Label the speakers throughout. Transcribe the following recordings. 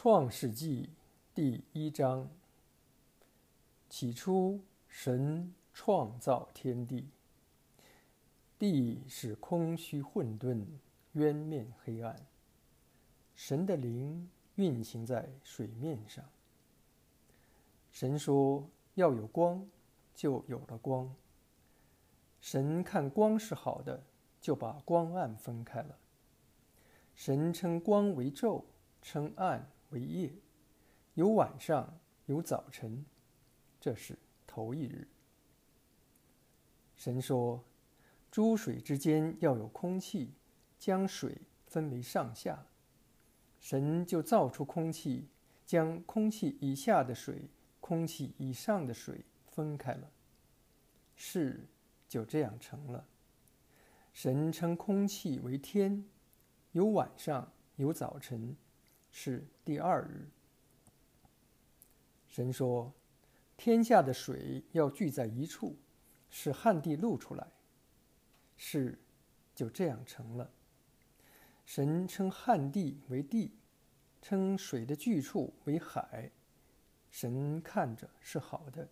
Speaker 1: 创世纪第一章：起初，神创造天地，地是空虚混沌，渊面黑暗。神的灵运行在水面上。神说：“要有光，就有了光。”神看光是好的，就把光暗分开了。神称光为昼，称暗为夜，有晚上，有早晨，这是头一日。神说：“诸水之间要有空气，将水分为上下。”神就造出空气，将空气以下的水、空气以上的水分开了。事就这样成了。神称空气为天，有晚上，有早晨，是第二日。神说：“天下的水要聚在一处，使旱地露出来。”事就这样成了。神称旱地为地，称水的聚处为海。神看着是好的。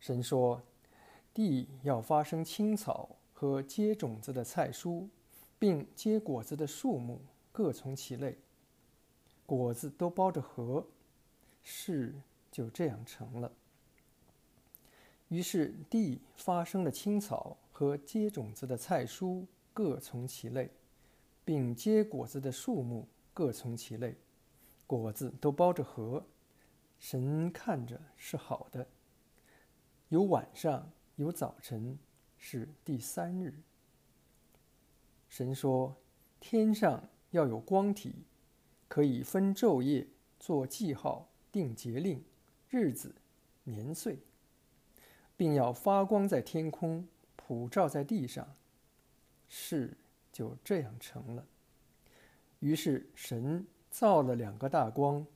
Speaker 1: 神说：“地要发生青草和结种子的菜蔬，并结果子的树木各从其类，果子都包着核。”事就这样成了。于是地发生了青草和结种子的菜蔬各从其类。并结果子的树木各从其类，果子都包着核。神看着是好的。有晚上，有早晨，是第三日。神说：“天上要有光体，可以分昼夜，做记号，定节令、日子、年岁，并要发光在天空，普照在地上。”事。就这样成了。于是神造了两个大光，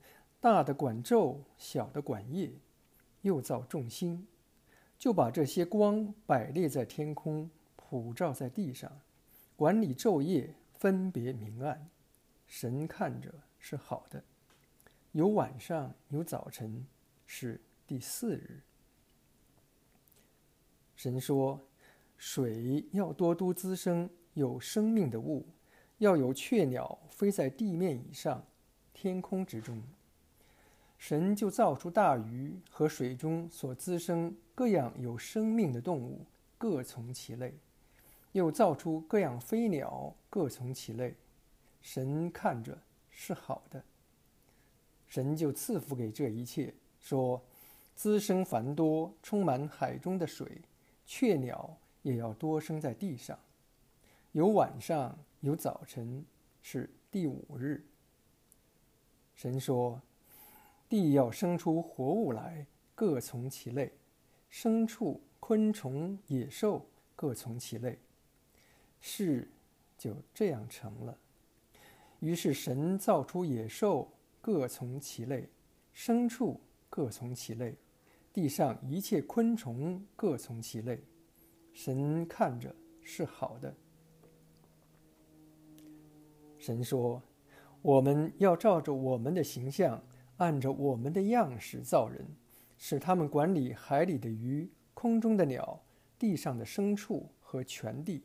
Speaker 1: 大的管昼，小的管夜，又造众星，就把这些光摆列在天空，普照在地上，管理昼夜，分别明暗。神看着是好的。有晚上，有早晨，是第四日。神说：“水要多多滋生。”有生命的物，要有雀鸟飞在地面以上、天空之中。神就造出大鱼和水中所滋生各样有生命的动物，各从其类；又造出各样飞鸟，各从其类。神看着是好的。神就赐福给这一切，说：滋生繁多，充满海中的水；雀鸟也要多生在地上。有晚上，有早晨，是第五日。神说：“地要生出活物来，各从其类；牲畜、昆虫、野兽各从其类。”事就这样成了。于是神造出野兽，各从其类；牲畜各从其类；地上一切昆虫各从其类。神看着是好的。神说：“我们要照着我们的形象，按着我们的样式造人，使他们管理海里的鱼、空中的鸟、地上的牲畜和全地，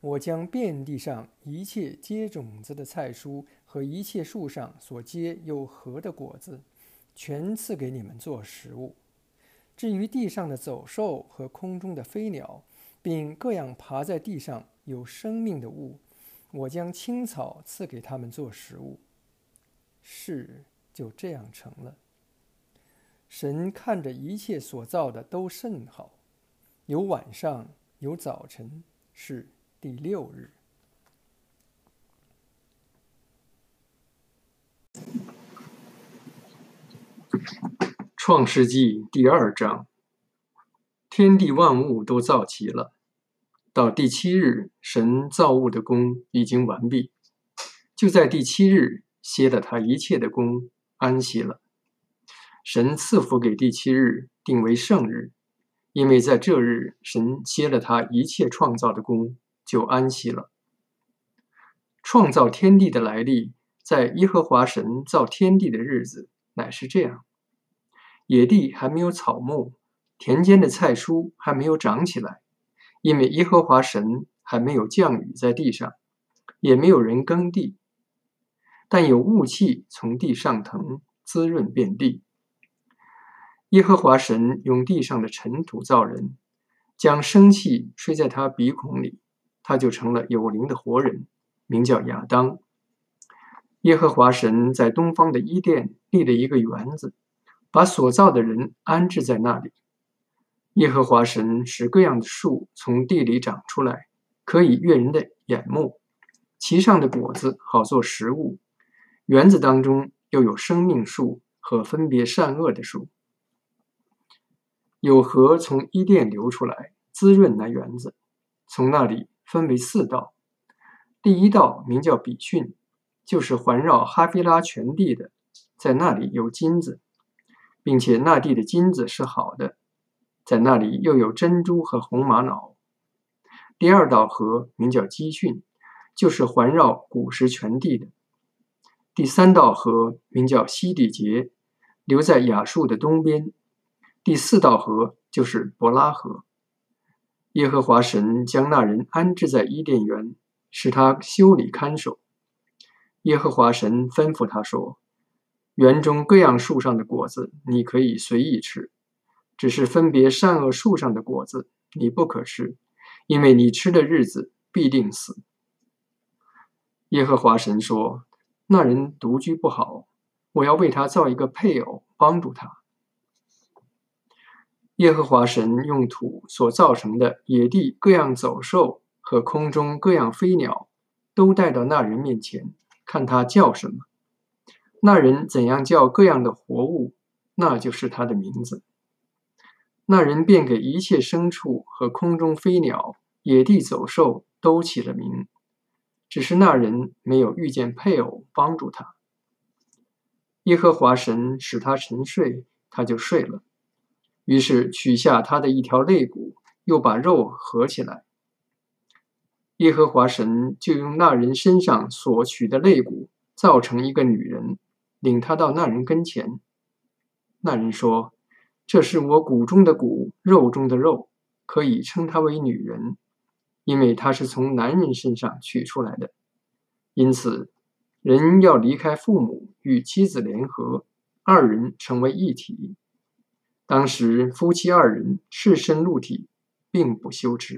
Speaker 1: 我将遍地上一切结种子的菜蔬和一切树上所结有核的果子，全赐给你们做食物。至于地上的走兽和空中的飞鸟，并各样爬在地上有生命的物。”我将青草赐给他们做食物，事就这样成了。神看着一切所造的都甚好，有晚上，有早晨，是第六日。创世纪第二章，天地万物都造齐了。到第七日，神造物的功已经完毕，就在第七日歇了他一切的功，安息了。神赐福给第七日，定为圣日，因为在这日，神歇了他一切创造的功，就安息了。创造天地的来历，在耶和华神造天地的日子，乃是这样。野地还没有草木，田间的菜蔬还没有长起来，因为耶和华神还没有降雨在地上，也没有人耕地。但有雾气从地上腾，滋润遍地。耶和华神用地上的尘土造人，将生气吹在他鼻孔里，他就成了有灵的活人，名叫亚当。耶和华神在东方的伊甸立了一个园子。把所造的人安置在那里。耶和华神使各样的树从地里长出来，可以悦人的眼目，其上的果子好做食物。园子当中又有生命树和分别善恶的树。有河从伊甸流出来，滋润那园子。从那里分为四道。第一道名叫比逊，就是环绕哈菲拉全地的，在那里有金子。并且那地的金子是好的，在那里又有珍珠和红玛瑙。第二道河名叫基训，就是环绕古时全地的。第三道河名叫西底结，流在亚述的东边。第四道河就是伯拉河。耶和华神将那人安置在伊甸园，使他修理看守。耶和华神吩咐他说。园中各样树上的果子，你可以随意吃；只是分别善恶树上的果子，你不可吃，因为你吃的日子必定死。耶和华神说：“那人独居不好，我要为他造一个配偶，帮助他。”耶和华神用土所造成的野地各样走兽和空中各样飞鸟，都带到那人面前，看他叫什么。那人怎样叫各样的活物，那就是他的名字。那人便给一切牲畜和空中飞鸟、野地走兽都起了名，只是那人没有遇见配偶帮助他。耶和华神使他沉睡，他就睡了。于是取下他的一条肋骨，又把肉合起来。耶和华神就用那人身上所取的肋骨，造成一个女人。领他到那人跟前，那人说：“这是我骨中的骨，肉中的肉，可以称她为女人，因为她是从男人身上取出来的。因此，人要离开父母，与妻子联合，二人成为一体。当时夫妻二人赤身露体，并不羞耻。”